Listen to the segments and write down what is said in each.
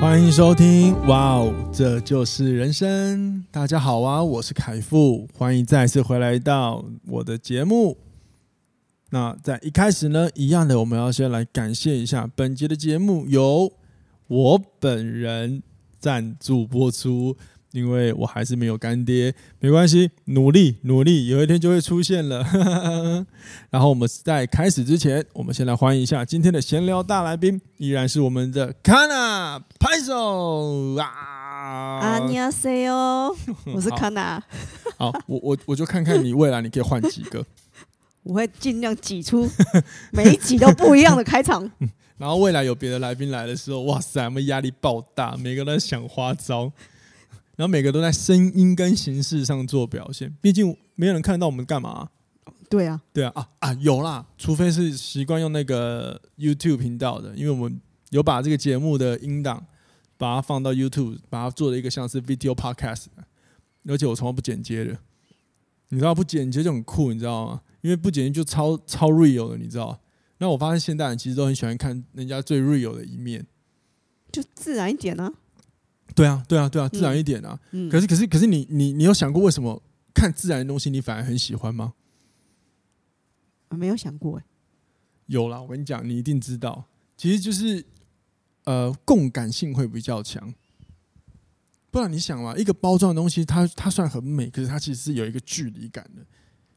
欢迎收听，哇哦，这就是人生。大家好啊，我是凯富，欢迎再次回来到我的节目。那在一开始呢，一样的，我们要先来感谢一下本集的节目由我本人赞助播出。因为我还是没有干爹，没关系，努力努力，有一天就会出现了。然后我们在开始之前，我们先来欢迎一下今天的闲聊大来宾，依然是我们的 Kana 拍手啊！啊，你好，C 哦，我是 Kana。好，我我我就看看你未来你可以换几个，我会尽量挤出 每一集都不一样的开场。然后未来有别的来宾来的时候，哇塞，我们压力爆大，每个人都在想花招。然后每个都在声音跟形式上做表现，毕竟没有人看到我们干嘛。对啊，对啊，啊啊有啦，除非是习惯用那个 YouTube 频道的，因为我们有把这个节目的音档把它放到 YouTube，把它做了一个像是 Video Podcast，而且我从来不剪接的。你知道不剪接就很酷，你知道吗？因为不剪接就超超 real 的，你知道。那我发现现代人其实都很喜欢看人家最 real 的一面，就自然一点呢、啊。对啊，对啊，对啊，自然一点啊。嗯嗯、可是，可是，可是你，你，你有想过为什么看自然的东西你反而很喜欢吗？我没有想过哎。有啦，我跟你讲，你一定知道，其实就是呃，共感性会比较强。不然你想嘛，一个包装的东西，它它算很美，可是它其实是有一个距离感的。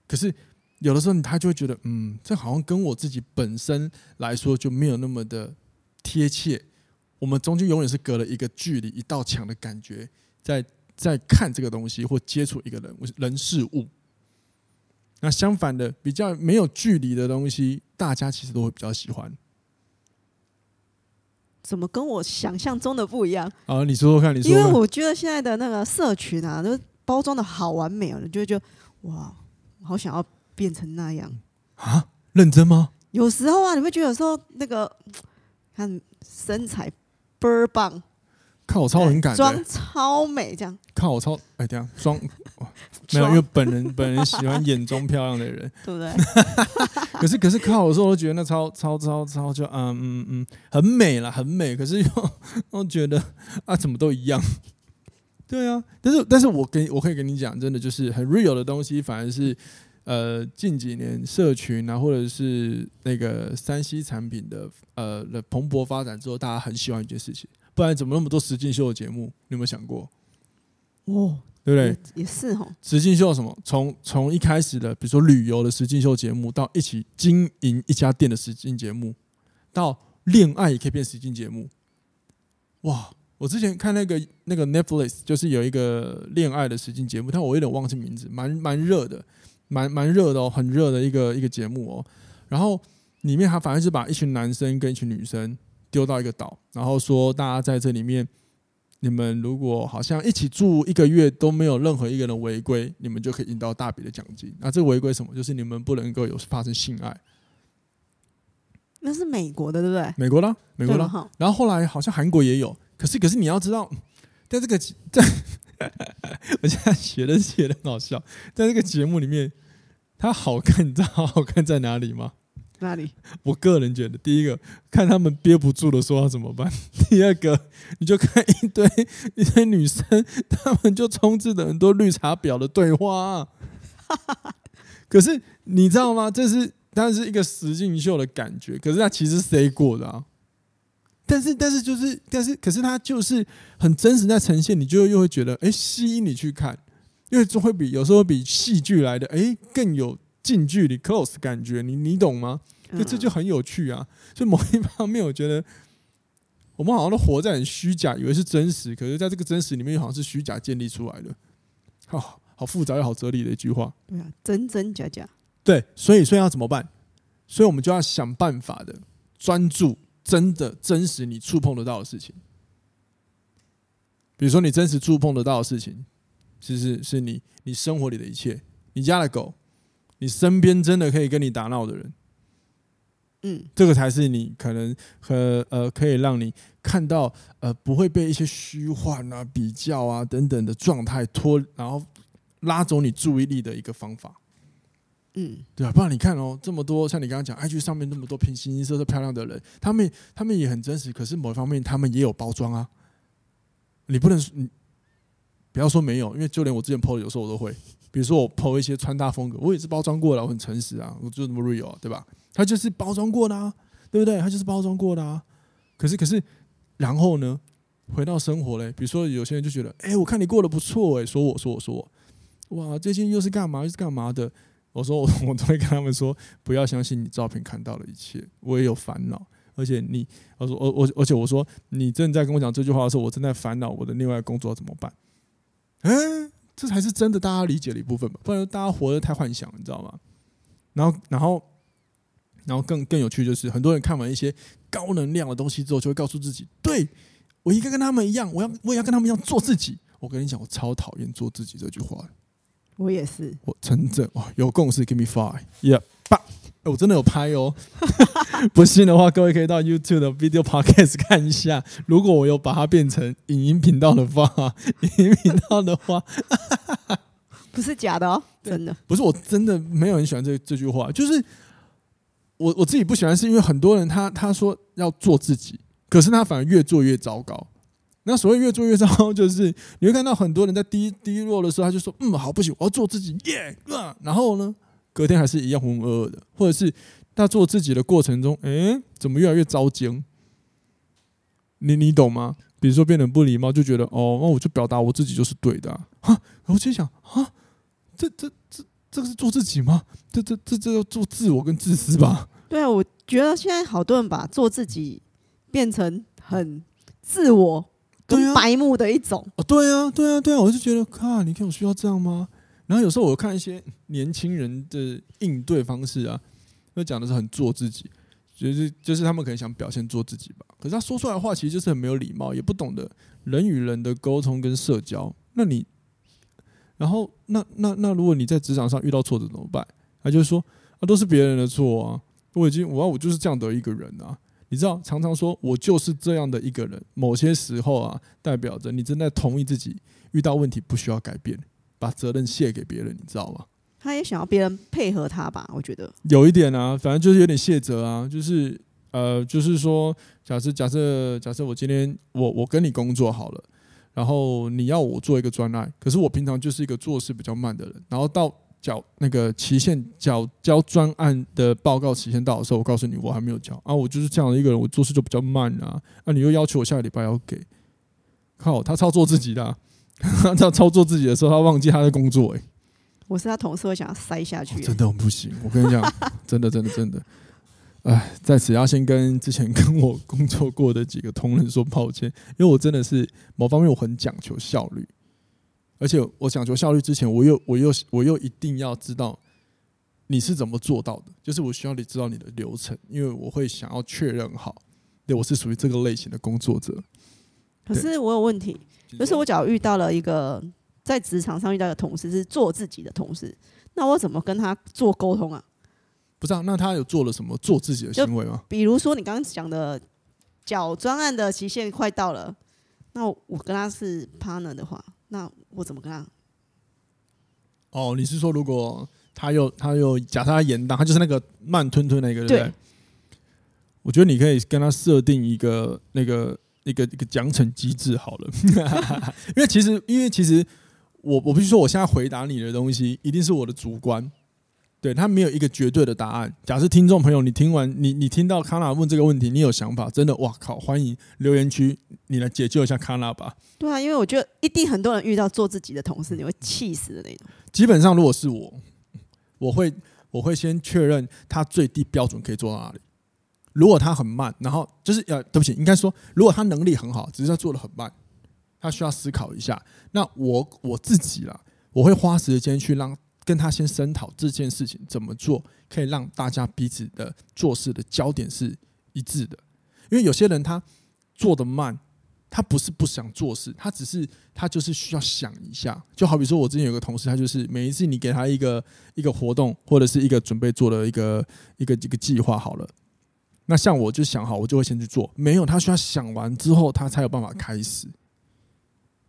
可是有的时候，他就会觉得，嗯，这好像跟我自己本身来说就没有那么的贴切。我们中间永远是隔了一个距离，一道墙的感觉，在在看这个东西或接触一个人、人事物。那相反的，比较没有距离的东西，大家其实都会比较喜欢。怎么跟我想象中的不一样？啊，你说说看，你说。因为我觉得现在的那个社群啊，都包装的好完美哦，你就会觉得哇，好想要变成那样啊？认真吗？有时候啊，你会觉得有时候那个看身材。倍儿棒，看我超很感，妆超美，这样看我超哎，这样妆 没有，因为本人本人喜欢眼中漂亮的人，对不对？可是可是看我的时候，我都觉得那超超超超就嗯嗯嗯，很美啦，很美。可是又又觉得啊，怎么都一样。对啊，但是但是我跟我可以跟你讲，真的就是很 real 的东西，反而是。呃，近几年社群啊，或者是那个三 C 产品的呃的蓬勃发展之后，大家很喜欢一件事情，不然怎么那么多实境秀的节目？你有没有想过？哦，对不对？也，也是哦。实境秀什么？从从一开始的，比如说旅游的实境秀节目，到一起经营一家店的实境节目，到恋爱也可以变实境节目。哇！我之前看那个那个 Netflix，就是有一个恋爱的实境节目，但我有点忘记名字，蛮蛮热的。蛮蛮热的哦，很热的一个一个节目哦。然后里面他反正是把一群男生跟一群女生丢到一个岛，然后说大家在这里面，你们如果好像一起住一个月都没有任何一个人违规，你们就可以赢到大笔的奖金。那这个违规什么？就是你们不能够有发生性爱。那是美国的，对不对？美国的，美国的。然后后来好像韩国也有，可是可是你要知道，在这个在。我现在写的写的很好笑，在这个节目里面，它好看，你知道好看在哪里吗？哪里？我个人觉得，第一个看他们憋不住的时候要怎么办；第二个，你就看一堆一堆女生，他们就充斥着很多绿茶婊的对话啊。可是你知道吗？这是它是一个实境秀的感觉，可是它其实谁过的啊？但是，但是就是，但是，可是它就是很真实在呈现，你就又会觉得，哎、欸，吸引你去看，因为就会比有时候比戏剧来的，哎、欸，更有近距离 close 感觉，你你懂吗？就这就很有趣啊。所以某一方面，我觉得我们好像都活在很虚假，以为是真实，可是在这个真实里面，又好像是虚假建立出来的。好，好复杂又好哲理的一句话。对啊，真真假假。对，所以，所以要怎么办？所以我们就要想办法的专注。真的真实，你触碰得到的事情，比如说你真实触碰得到的事情，其实是你你生活里的一切，你家的狗，你身边真的可以跟你打闹的人，嗯，这个才是你可能和呃可以让你看到呃不会被一些虚幻啊、比较啊等等的状态拖，然后拉走你注意力的一个方法。嗯，对啊，不然你看哦，这么多像你刚刚讲，IG 上面那么多平形形色色漂亮的人，他们他们也很真实，可是某一方面他们也有包装啊。你不能你不要说没有，因为就连我之前 PO 的有时候我都会，比如说我 PO 一些穿搭风格，我也是包装过的，我很诚实啊，我就这么 real，对吧？他就是包装过的啊，对不对？他就是包装过的啊。可是可是，然后呢，回到生活嘞，比如说有些人就觉得，哎，我看你过得不错，哎，说我说我说我，哇，最近又是干嘛又是干嘛的。我说我 我都会跟他们说，不要相信你照片看到的一切，我也有烦恼，而且你，我说我我而且我说你正在跟我讲这句话的时候，我正在烦恼我的另外工作怎么办？嗯，这才是真的大家理解的一部分吧，不然大家活得太幻想，你知道吗？然后然后然后更更有趣就是，很多人看完一些高能量的东西之后，就会告诉自己，对，我应该跟他们一样，我要我也要跟他们一样做自己。我跟你讲，我超讨厌做自己这句话。我也是，我真正哇有共识，Give me five，yeah，爸，我真的有拍哦。不信的话，各位可以到 YouTube 的 Video Podcast 看一下。如果我有把它变成影音频道的话，影音频道的话，不是假的哦，真的不是。我真的没有很喜欢这这句话，就是我我自己不喜欢，是因为很多人他他说要做自己，可是他反而越做越糟糕。那所谓越做越糟糕，就是你会看到很多人在低低落的时候，他就说：“嗯，好，不行，我要做自己，耶、yeah, 啊！”然后呢，隔天还是一样浑浑噩噩的，或者是他做自己的过程中，哎、欸，怎么越来越糟精？你你懂吗？比如说变得不礼貌，就觉得哦，那我就表达我自己就是对的啊！然后我就想啊，这这这这个是做自己吗？这这这这要做自我跟自私吧？对啊，我觉得现在好多人把做自己变成很自我。对啊，白目的一种哦，对啊，对啊，对啊，我就觉得，靠，你看我需要这样吗？然后有时候我看一些年轻人的应对方式啊，会讲的是很做自己，就是就是他们可能想表现做自己吧，可是他说出来的话其实就是很没有礼貌，也不懂得人与人的沟通跟社交。那你，然后那那那如果你在职场上遇到挫折怎么办？他就是说啊，都是别人的错啊，我已经我我就是这样的一个人啊。你知道，常常说我就是这样的一个人。某些时候啊，代表着你正在同意自己遇到问题不需要改变，把责任卸给别人，你知道吗？他也想要别人配合他吧？我觉得有一点啊，反正就是有点卸责啊，就是呃，就是说，假设假设假设我今天我我跟你工作好了，然后你要我做一个专案，可是我平常就是一个做事比较慢的人，然后到。缴那个期限，缴交专案的报告期限到的时候，我告诉你我还没有交啊，我就是这样的一个人，我做事就比较慢啊。那、啊、你又要求我下个礼拜要给，靠，他操作自己的、啊，他操作自己的时候，他忘记他在工作、欸。哎，我是他同事，会想要塞下去、欸哦，真的不行。我跟你讲，真的，真的，真的，哎，在此要先跟之前跟我工作过的几个同仁说抱歉，因为我真的是某方面我很讲求效率。而且我讲求效率之前，我又我又我又一定要知道你是怎么做到的，就是我需要你知道你的流程，因为我会想要确认好，对，我是属于这个类型的工作者。可是我有问题，就是我假如遇到了一个在职场上遇到的同事是做自己的同事，那我怎么跟他做沟通啊？不知道，那他有做了什么做自己的行为吗？比如说你刚刚讲的，缴专案的期限快到了，那我跟他是 partner 的话。那我怎么跟他？哦，你是说如果他又他又假设他延宕，他就是那个慢吞吞那个，对不对？我觉得你可以跟他设定一个那个一个一个奖惩机制好了，因为其实因为其实我我必须说，我现在回答你的东西一定是我的主观。对，他没有一个绝对的答案。假设听众朋友，你听完你你听到康纳问这个问题，你有想法，真的哇靠！欢迎留言区，你来解救一下康纳吧。对啊，因为我觉得一定很多人遇到做自己的同事，你会气死的那种。基本上，如果是我，我会我会先确认他最低标准可以做到哪里。如果他很慢，然后就是呃，对不起，应该说，如果他能力很好，只是他做的很慢，他需要思考一下。那我我自己啦，我会花时间去让。跟他先声讨这件事情怎么做，可以让大家彼此的做事的焦点是一致的。因为有些人他做的慢，他不是不想做事，他只是他就是需要想一下。就好比说我之前有个同事，他就是每一次你给他一个一个活动或者是一个准备做的一个一个一个计划好了，那像我就想好，我就会先去做。没有，他需要想完之后，他才有办法开始。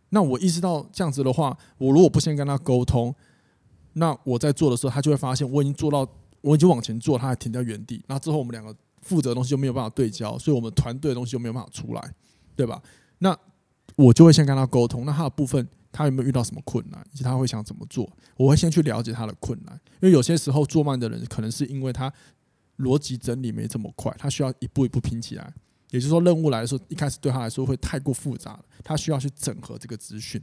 那我意识到这样子的话，我如果不先跟他沟通，那我在做的时候，他就会发现我已经做到，我已经往前做，他还停在原地。那之后我们两个负责的东西就没有办法对焦，所以我们团队的东西就没有办法出来，对吧？那我就会先跟他沟通，那他的部分他有没有遇到什么困难，以及他会想怎么做？我会先去了解他的困难，因为有些时候做慢的人可能是因为他逻辑整理没这么快，他需要一步一步拼起来。也就是说，任务来的时候，一开始对他来说会太过复杂了，他需要去整合这个资讯。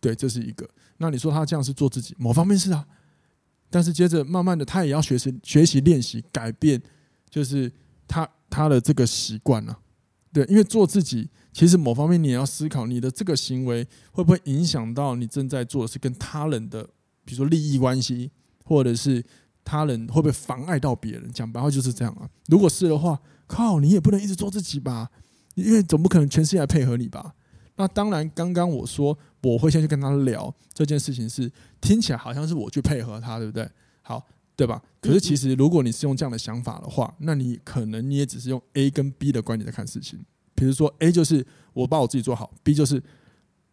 对，这是一个。那你说他这样是做自己，某方面是啊，但是接着慢慢的他也要学习、学习、练习、改变，就是他他的这个习惯了。对，因为做自己，其实某方面你也要思考，你的这个行为会不会影响到你正在做的是跟他人的，比如说利益关系，或者是他人会不会妨碍到别人？讲白话就是这样啊。如果是的话。靠，你也不能一直做自己吧，因为总不可能全世界来配合你吧？那当然，刚刚我说我会先去跟他聊这件事情，是听起来好像是我去配合他，对不对？好，对吧？可是其实如果你是用这样的想法的话，那你可能你也只是用 A 跟 B 的观点在看事情。比如说 A 就是我把我自己做好，B 就是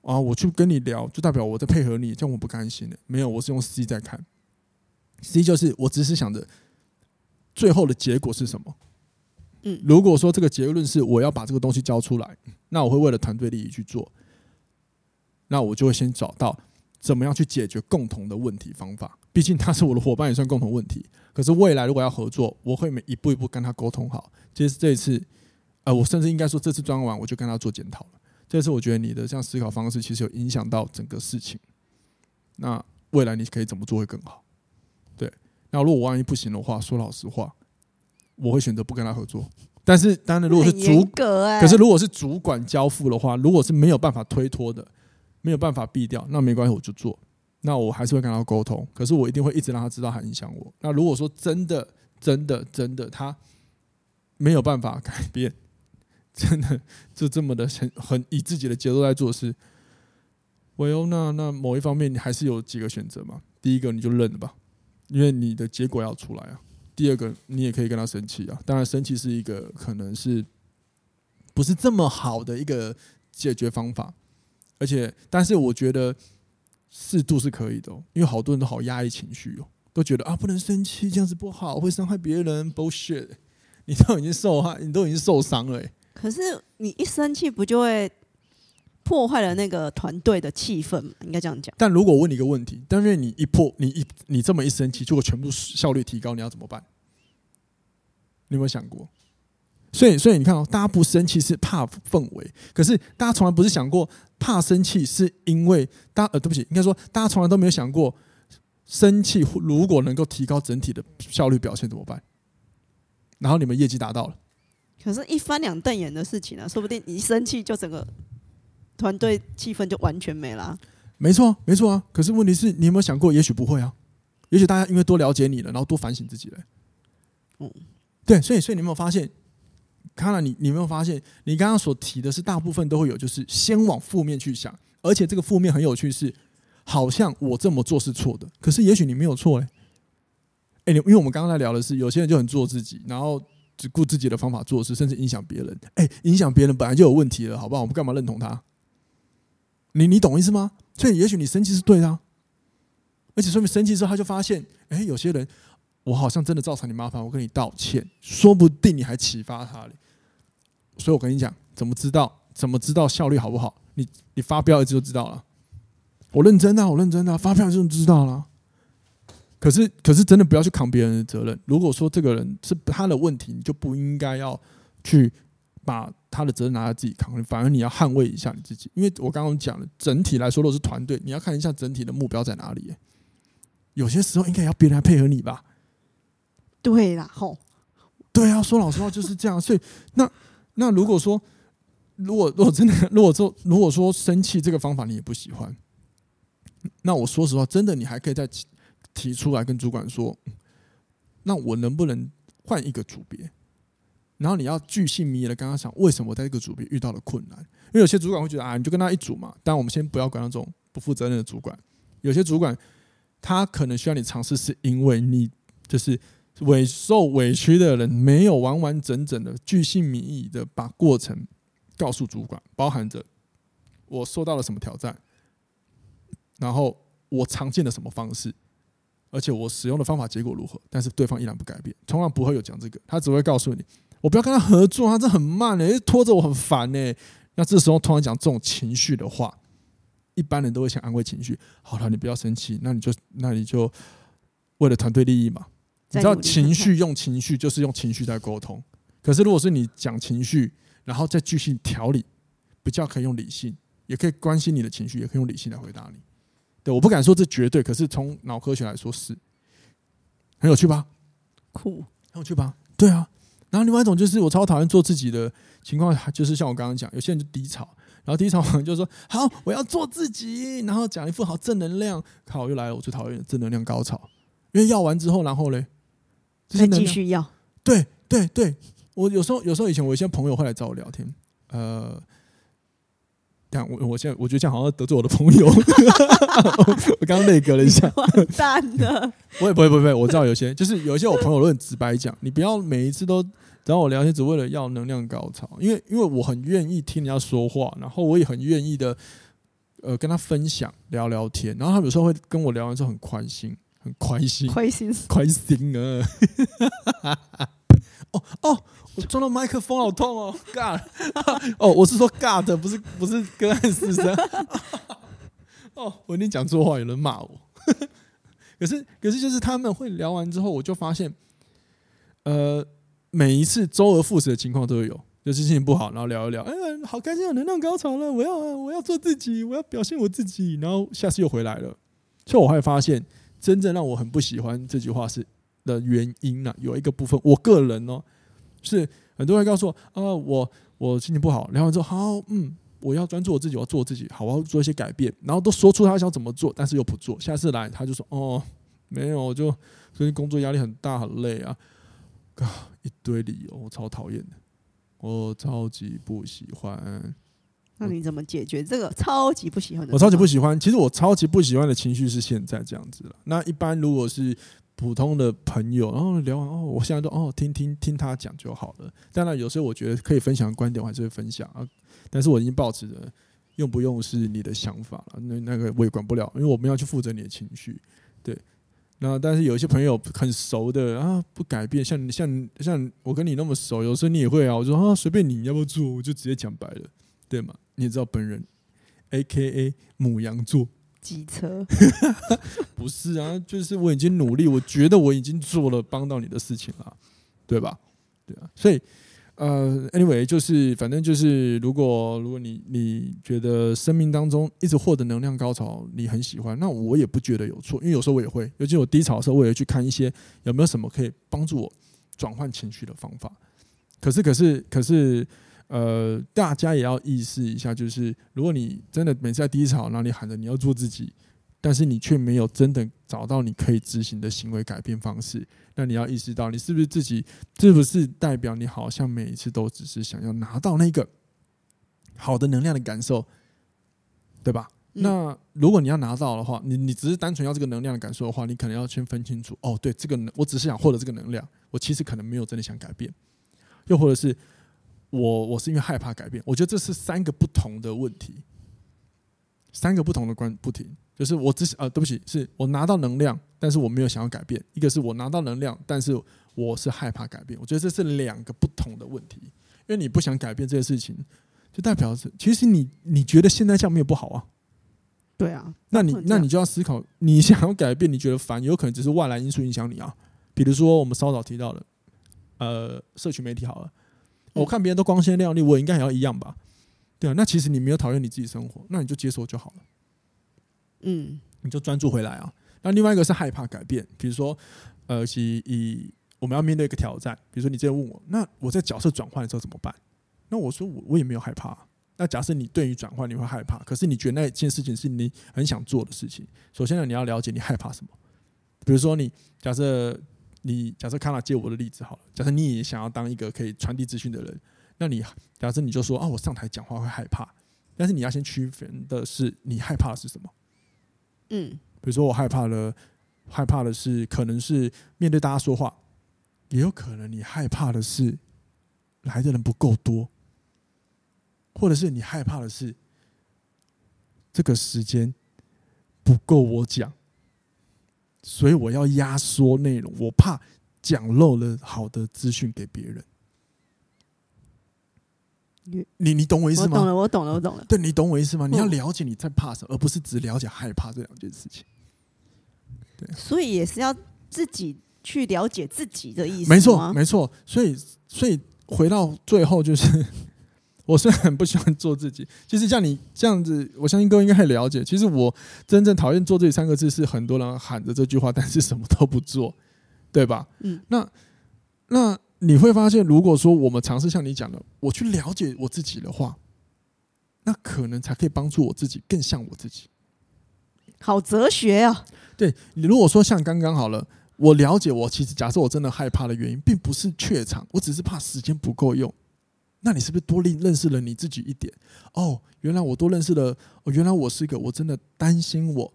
啊我去跟你聊，就代表我在配合你，这样我不甘心的。没有，我是用 C 在看，C 就是我只是想着最后的结果是什么。嗯，如果说这个结论是我要把这个东西交出来，那我会为了团队利益去做，那我就会先找到怎么样去解决共同的问题方法。毕竟他是我的伙伴，也算共同问题。可是未来如果要合作，我会每一步一步跟他沟通好。其实这一次，呃，我甚至应该说这次装完我就跟他做检讨了。这次我觉得你的这样思考方式其实有影响到整个事情。那未来你可以怎么做会更好？对，那如果我万一不行的话，说老实话。我会选择不跟他合作，但是当然，如果是主，可是如果是主管交付的话，如果是没有办法推脱的，没有办法避掉，那没关系，我就做。那我还是会跟他沟通，可是我一定会一直让他知道他影响我。那如果说真的、真的、真的，他没有办法改变，真的就这么的很很以自己的节奏在做事，唯有那那某一方面，你还是有几个选择嘛。第一个，你就认了吧，因为你的结果要出来啊。第二个，你也可以跟他生气啊。当然，生气是一个可能是不是这么好的一个解决方法，而且，但是我觉得适度是可以的，因为好多人都好压抑情绪哦，都觉得啊不能生气，这样子不好，会伤害别人。bullshit，你都已经受害，你都已经受伤了。可是你一生气，不就会破坏了那个团队的气氛吗？应该这样讲。但如果我问你一个问题，但是你一破，你一你这么一生气，结果全部效率提高，你要怎么办？你有没有想过？所以，所以你看哦，大家不生气是怕氛围，可是大家从来不是想过怕生气是因为大家呃，对不起，应该说大家从来都没有想过，生气如果能够提高整体的效率表现怎么办？然后你们业绩达到了，可是，一翻两瞪眼的事情啊，说不定你一生气就整个。团队气氛就完全没了啊。没错，没错啊。可是问题是你有没有想过，也许不会啊。也许大家因为多了解你了，然后多反省自己了。嗯，对，所以所以你有没有发现，看了你，你有没有发现，你刚刚所提的是大部分都会有，就是先往负面去想，而且这个负面很有趣，是好像我这么做是错的，可是也许你没有错哎。哎，你因为我们刚刚在聊的是，有些人就很做自己，然后只顾自己的方法做事，甚至影响别人。哎，影响别人本来就有问题了，好不好？我们干嘛认同他？你你懂意思吗？所以也许你生气是对的，而且说明生气之后他就发现，哎，有些人我好像真的造成你麻烦，我跟你道歉，说不定你还启发他了。所以我跟你讲，怎么知道？怎么知道效率好不好？你你发飙一次就知道了。我认真的，我认真的，发飙就知道了。可是可是真的不要去扛别人的责任。如果说这个人是他的问题，你就不应该要去把。他的责任拿在自己扛，反而你要捍卫一下你自己。因为我刚刚讲了，整体来说都是团队，你要看一下整体的目标在哪里。有些时候应该要别人来配合你吧？对啦，吼，对啊，说老实话就是这样。所以那那如果说，如果如果真的，如果说如果说生气这个方法你也不喜欢，那我说实话，真的你还可以再提出来跟主管说，那我能不能换一个组别？然后你要巨细靡遗的跟他讲为什么在这个组别遇到了困难。因为有些主管会觉得啊，你就跟他一组嘛。但我们先不要管那种不负责任的主管。有些主管他可能需要你尝试，是因为你就是委受委屈的人没有完完整整的巨细靡遗的把过程告诉主管，包含着我受到了什么挑战，然后我常见的什么方式。而且我使用的方法结果如何？但是对方依然不改变，从来不会有讲这个，他只会告诉你，我不要跟他合作，他这很慢呢，拖着我很烦呢。那这时候突然讲这种情绪的话，一般人都会想安慰情绪。好了，你不要生气，那你就那你就为了团队利益嘛。你知道情绪用情绪就是用情绪在沟通，可是如果是你讲情绪，然后再继续调理，比较可以用理性，也可以关心你的情绪，也可以用理性来回答你。对，我不敢说这绝对，可是从脑科学来说是很有趣吧？酷，很有趣吧？对啊。然后另外一种就是我超讨厌做自己的情况，就是像我刚刚讲，有些人就低潮，然后低潮完就说好，我要做自己，然后讲一副好正能量。好，又来了，我最讨厌的正能量高潮。因为要完之后，然后嘞，再继续要。对对对，我有时候有时候以前我一些朋友会来找我聊天，呃。我我现在我觉得这样好像得罪我的朋友，我刚刚内格了一下，完蛋了。不会不会不会，我知道有些就是有一些我朋友都很直白讲，你不要每一次都找我聊天只为了要能量高潮，因为因为我很愿意听人家说话，然后我也很愿意的呃跟他分享聊聊天，然后他有时候会跟我聊完之后很开心，很开心，开心开心啊！哦哦。我撞到麦克风，好痛哦！God，哦，我是说 God，不是不是个案师生。哦，我一定讲错话，有人骂我。可是可是就是他们会聊完之后，我就发现，呃，每一次周而复始的情况都有，就是心情不好，然后聊一聊，哎，好开心，有能量高潮了，我要我要做自己，我要表现我自己，然后下次又回来了。所以我会发现，真正让我很不喜欢这句话是的原因呢、啊，有一个部分，我个人哦。是很多人告诉我啊、呃，我我心情不好，聊完之后好，嗯，我要专注我自己，我要做我自己，好，我要做一些改变，然后都说出他想怎么做，但是又不做。下次来他就说哦，没有，就最近工作压力很大，很累啊，啊，一堆理由，我超讨厌的，我超级不喜欢。那你怎么解决这个超级不喜欢的？我超级不喜欢，其实我超级不喜欢的情绪是现在这样子了。那一般如果是。普通的朋友，然后聊完哦，我现在都哦听听听他讲就好了。当然，有时候我觉得可以分享的观点，我还是会分享啊。但是我已经抱持着用不用是你的想法了，那那个我也管不了，因为我们要去负责你的情绪。对，那但是有一些朋友很熟的啊，不改变，像像像我跟你那么熟，有时候你也会啊。我说啊，随便你要不要做，我就直接讲白了，对吗？你也知道本人，AKA 母羊座。机车 不是啊，就是我已经努力，我觉得我已经做了帮到你的事情了，对吧？对啊，所以呃，anyway，就是反正就是，如果如果你你觉得生命当中一直获得能量高潮，你很喜欢，那我也不觉得有错，因为有时候我也会，尤其我低潮的时候，我也会去看一些有没有什么可以帮助我转换情绪的方法。可是，可是，可是。呃，大家也要意识一下，就是如果你真的每次在低潮，然后你喊着你要做自己，但是你却没有真的找到你可以执行的行为改变方式，那你要意识到，你是不是自己，是不是代表你好像每一次都只是想要拿到那个好的能量的感受，对吧？那如果你要拿到的话，你你只是单纯要这个能量的感受的话，你可能要先分清楚，哦，对，这个我只是想获得这个能量，我其实可能没有真的想改变，又或者是。我我是因为害怕改变，我觉得这是三个不同的问题，三个不同的关不停，就是我只是呃，对不起，是我拿到能量，但是我没有想要改变；一个是我拿到能量，但是我是害怕改变。我觉得这是两个不同的问题，因为你不想改变这件事情，就代表是其实你你觉得现在这样没有不好啊？对啊，那你那你就要思考，你想要改变，你觉得烦，有可能只是外来因素影响你啊。比如说我们稍早提到的，呃，社群媒体好了。我看别人都光鲜亮丽，我应该也要一样吧？对啊，那其实你没有讨厌你自己生活，那你就接受就好了。嗯，你就专注回来啊。那另外一个是害怕改变，比如说，呃，以以我们要面对一个挑战，比如说你这样问我，那我在角色转换的时候怎么办？那我说我我也没有害怕。那假设你对于转换你会害怕，可是你觉得那件事情是你很想做的事情，首先呢，你要了解你害怕什么。比如说你假设你假设康纳借我的例子好了，假设你也想要当一个可以传递资讯的人，那你假设你就说啊，我上台讲话会害怕，但是你要先区分的是你害怕的是什么？嗯，比如说我害怕了，害怕的是可能是面对大家说话，也有可能你害怕的是来的人不够多，或者是你害怕的是这个时间不够我讲。所以我要压缩内容，我怕讲漏了好的资讯给别人。你你懂我意思吗？我懂了，我懂了，我懂了。对，你懂我意思吗？你要了解你在怕什么，而不是只了解害怕这两件事情。对，所以也是要自己去了解自己的意思。没错，没错。所以，所以回到最后就是。我虽然很不喜欢做自己，其实像你这样子，我相信各位应该很了解。其实我真正讨厌做自己三个字，是很多人喊着这句话，但是什么都不做，对吧？嗯。那那你会发现，如果说我们尝试像你讲的，我去了解我自己的话，那可能才可以帮助我自己更像我自己。好哲学啊！对，你如果说像刚刚好了，我了解我其实假设我真的害怕的原因，并不是怯场，我只是怕时间不够用。那你是不是多认认识了你自己一点？哦，原来我多认识了。哦，原来我是一个，我真的担心我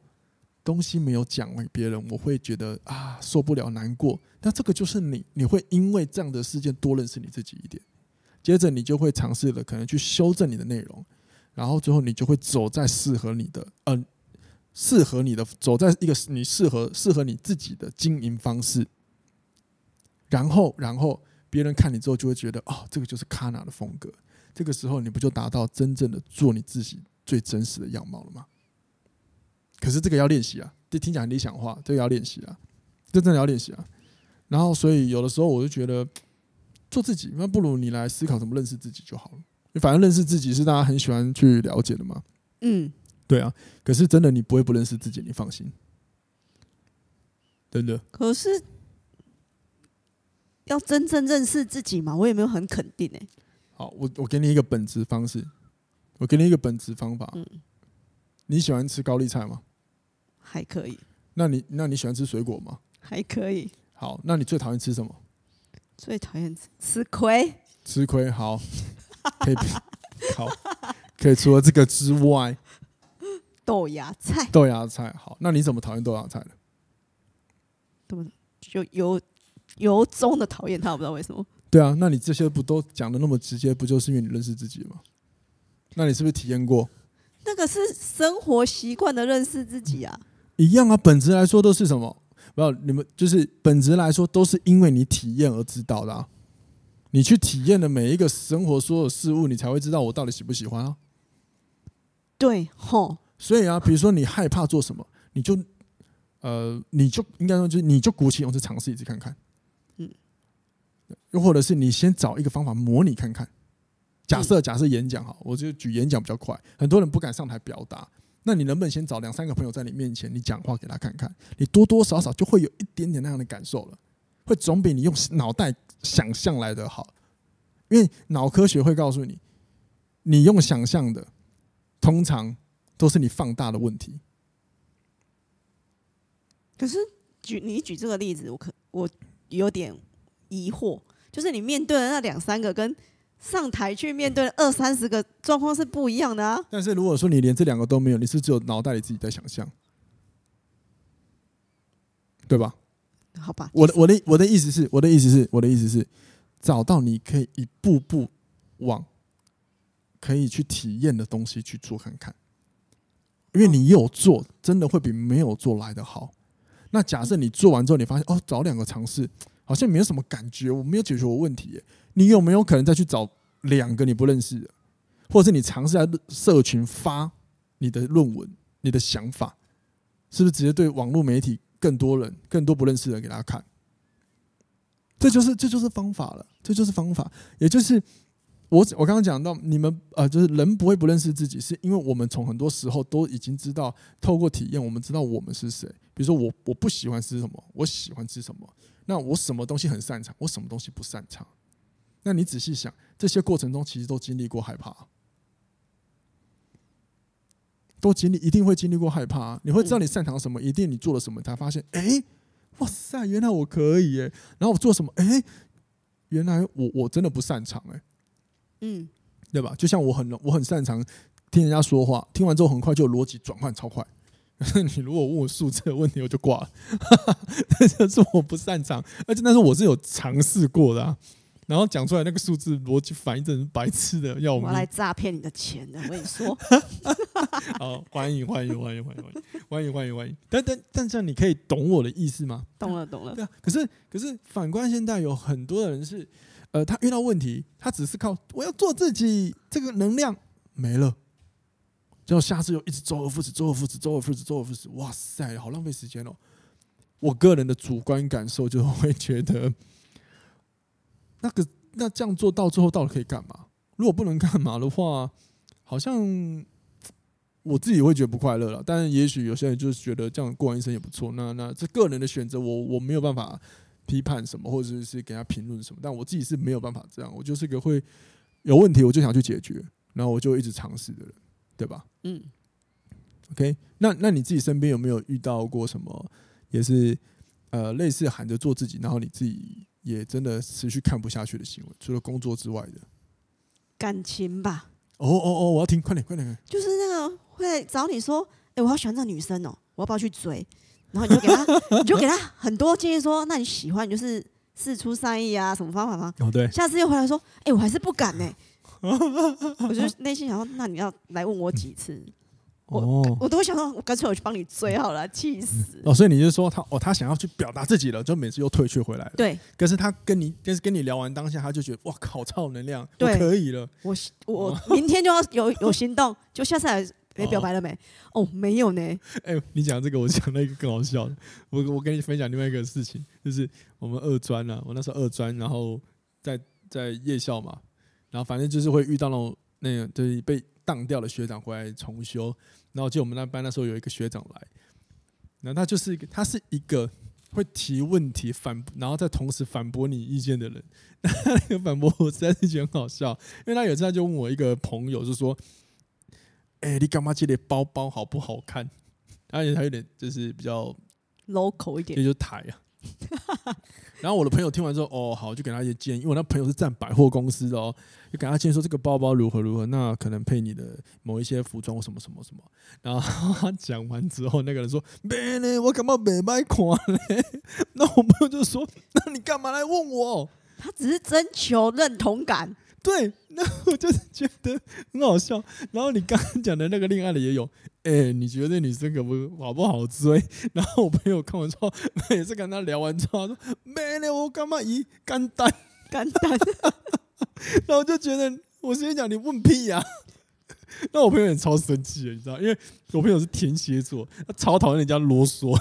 东西没有讲给别人，我会觉得啊受不了、难过。那这个就是你，你会因为这样的事件多认识你自己一点。接着你就会尝试的可能去修正你的内容，然后最后你就会走在适合你的，嗯、适合你的，走在一个你适合适合你自己的经营方式。然后，然后。别人看你之后就会觉得，哦，这个就是卡纳的风格。这个时候你不就达到真正的做你自己最真实的样貌了吗？可是这个要练习啊，这听起来很理想化，这个要练习啊，这真的要练习啊。然后所以有的时候我就觉得做自己，那不如你来思考怎么认识自己就好了。你反正认识自己是大家很喜欢去了解的嘛。嗯，对啊。可是真的你不会不认识自己，你放心。真的。可是。要真正认识自己嘛？我也没有很肯定哎。好，我我给你一个本质方式，我给你一个本质方法。嗯，你喜欢吃高丽菜吗？还可以。那你那你喜欢吃水果吗？还可以。好，那你最讨厌吃什么？最讨厌吃吃亏。吃亏好，可以好，可以除了这个之外，豆芽菜。豆芽菜好，那你怎么讨厌豆芽菜呢？怎么就有？由衷的讨厌他，我不知道为什么。对啊，那你这些不都讲的那么直接，不就是因为你认识自己吗？那你是不是体验过？那个是生活习惯的认识自己啊。一样啊，本质来说都是什么？不要你们就是本质来说都是因为你体验而知道的啊。你去体验的每一个生活所有事物，你才会知道我到底喜不喜欢啊。对，吼。所以啊，比如说你害怕做什么，你就呃，你就应该说，就是你就鼓起勇气尝试一次看看。又或者是你先找一个方法模拟看看。假设假设演讲哈，我就举演讲比较快。很多人不敢上台表达，那你能不能先找两三个朋友在你面前，你讲话给他看看？你多多少少就会有一点点那样的感受了，会总比你用脑袋想象来的好。因为脑科学会告诉你，你用想象的，通常都是你放大的问题。可是举你举这个例子，我可我有点疑惑。就是你面对的那两三个，跟上台去面对二三十个状况是不一样的啊。但是如果说你连这两个都没有，你是只有脑袋里自己在想象，对吧？好吧。我的我的我的意思是，我的意思是，我的意思是，找到你可以一步步往可以去体验的东西去做看看，因为你有做，真的会比没有做来的好。那假设你做完之后，你发现哦，找两个尝试。好像没有什么感觉，我没有解决我问题。你有没有可能再去找两个你不认识的，或者是你尝试在社群发你的论文、你的想法，是不是直接对网络媒体更多人、更多不认识的人给大家看？这就是这就是方法了，这就是方法。也就是我我刚刚讲到，你们呃，就是人不会不认识自己，是因为我们从很多时候都已经知道，透过体验，我们知道我们是谁。比如说我我不喜欢吃什么，我喜欢吃什么。那我什么东西很擅长，我什么东西不擅长？那你仔细想，这些过程中其实都经历过害怕，都经历，一定会经历过害怕。你会知道你擅长什么，一定你做了什么，才发现，哎，哇塞，原来我可以耶！然后我做什么？哎，原来我我真的不擅长哎，嗯，对吧？就像我很我很擅长听人家说话，听完之后很快就逻辑转换超快。你如果问我数字的问题，我就挂了。这是我不擅长，而且但是我是有尝试过的啊。然后讲出来那个数字逻辑反应真是白痴的，要我们我来诈骗你的钱的，我跟你说。好，欢迎欢迎欢迎欢迎欢迎欢迎欢迎欢迎。但但但这样你可以懂我的意思吗？懂了懂了。对啊，可是可是反观现在有很多的人是，呃，他遇到问题，他只是靠我要做自己，这个能量没了。就下次又一直周而复始，周而复始，周而复始，周而复始。哇塞，好浪费时间哦！我个人的主观感受就会觉得，那个那这样做到最后到底可以干嘛？如果不能干嘛的话，好像我自己会觉得不快乐了。但也许有些人就是觉得这样过完一生也不错。那那这个人的选择，我我没有办法批判什么，或者是给他评论什么。但我自己是没有办法这样。我就是个会有问题我就想去解决，然后我就一直尝试的人。对吧？嗯，OK，那那你自己身边有没有遇到过什么，也是呃类似喊着做自己，然后你自己也真的持续看不下去的行为？除了工作之外的感情吧。哦哦哦，我要听，快点快点，就是那个会找你说，哎、欸，我好喜欢这个女生哦，我要不要去追？然后你就给他，你就给他很多建议说，说那你喜欢，你就是事出善意啊，什么方法吗？哦，对。下次又回来说，哎、欸，我还是不敢呢、欸。我就 内心想说，那你要来问我几次？我我都会想说，我干脆我去帮你追好了，气死！哦，所以你就说他哦，他想要去表达自己了，就每次又退却回来了。对，可是他跟你，就是跟你聊完当下，他就觉得哇靠，超能量，对可以了。我我明天就要有有行动，就下次来没表白了没？哦，没有呢。哎，你讲这个，我讲到一个更好笑的。我我跟你分享另外一个事情，就是我们二专啊，我那时候二专，然后在在夜校嘛。然后反正就是会遇到那种那个就是被当掉的学长回来重修，然后就我们那班那时候有一个学长来，然后他就是一个他是一个会提问题反，然后再同时反驳你意见的人。那个反驳我实在是觉得很好笑，因为他有次他就问我一个朋友，就说：“哎，你干嘛借的包包好不好看？”而且他有点就是比较 local 一点，也就台啊。然后我的朋友听完之后，哦，好，就给他一些建议。因为我那朋友是站百货公司的哦，就给他建议说这个包包如何如何，那可能配你的某一些服装或什么什么什么。然后他讲完之后，那个人说：“没呢，我干嘛没买款呢？” 那我朋友就说：“那你干嘛来问我？” 他只是征求认同感。对，那我就是觉得很好笑。然后你刚刚讲的那个恋爱的也有，哎、欸，你觉得女生可不好不好追？然后我朋友看完之后，那也是跟他聊完之后他说，没了，我干嘛咦，干单干单。然后我就觉得，我先讲你问屁呀、啊。那我朋友也超生气的，你知道，因为我朋友是天蝎座，他超讨厌人家啰嗦。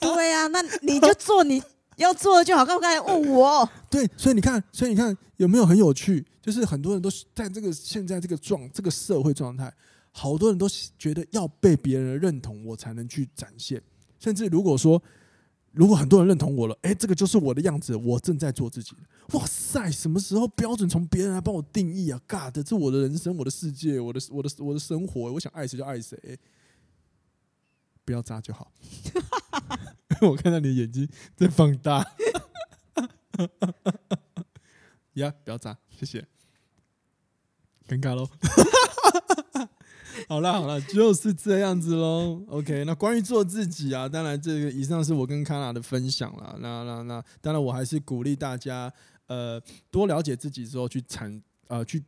对呀、啊，那你就做你。要做的就好，刚刚才问我。对，所以你看，所以你看有没有很有趣？就是很多人都在这个现在这个状这个社会状态，好多人都觉得要被别人认同，我才能去展现。甚至如果说，如果很多人认同我了，哎，这个就是我的样子，我正在做自己。哇塞，什么时候标准从别人来帮我定义啊？God，这是我的人生，我的世界，我的我的我的生活，我想爱谁就爱谁。不要扎就好，我看到你的眼睛在放大。呀，不要扎，谢谢。尴尬喽。好了好了，就是这样子喽。OK，那关于做自己啊，当然这个以上是我跟 Kana 的分享了。那那那，当然我还是鼓励大家，呃，多了解自己之后去产呃去。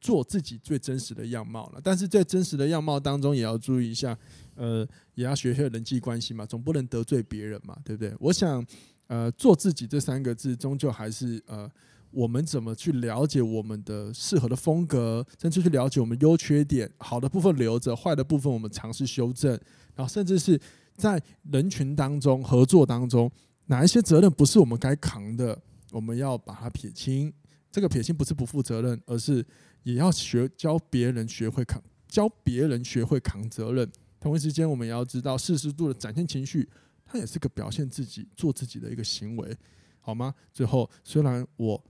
做自己最真实的样貌了，但是在真实的样貌当中，也要注意一下，呃，也要学会人际关系嘛，总不能得罪别人嘛，对不对？我想，呃，做自己这三个字，终究还是呃，我们怎么去了解我们的适合的风格，甚至去了解我们优缺点，好的部分留着，坏的部分我们尝试修正，然后甚至是在人群当中合作当中，哪一些责任不是我们该扛的，我们要把它撇清。这个撇清不是不负责任，而是。也要学教别人学会扛，教别人学会扛责任。同一时间，我们也要知道适时度的展现情绪，它也是个表现自己、做自己的一个行为，好吗？最后，虽然我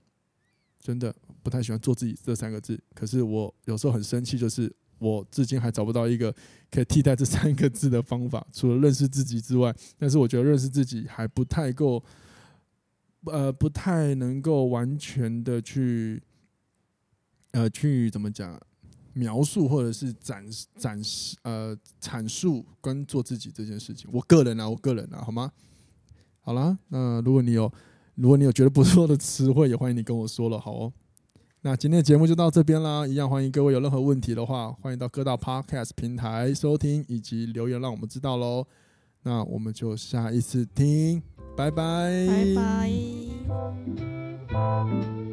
真的不太喜欢“做自己”这三个字，可是我有时候很生气，就是我至今还找不到一个可以替代这三个字的方法，除了认识自己之外。但是我觉得认识自己还不太够，呃，不太能够完全的去，呃，去怎么讲？描述或者是展示展示呃阐述跟做自己这件事情，我个人啊，我个人啊，好吗？好啦，那如果你有如果你有觉得不错的词汇，也欢迎你跟我说了，好哦。那今天的节目就到这边啦，一样欢迎各位有任何问题的话，欢迎到各大 Podcast 平台收听以及留言，让我们知道喽。那我们就下一次听，拜拜，拜拜。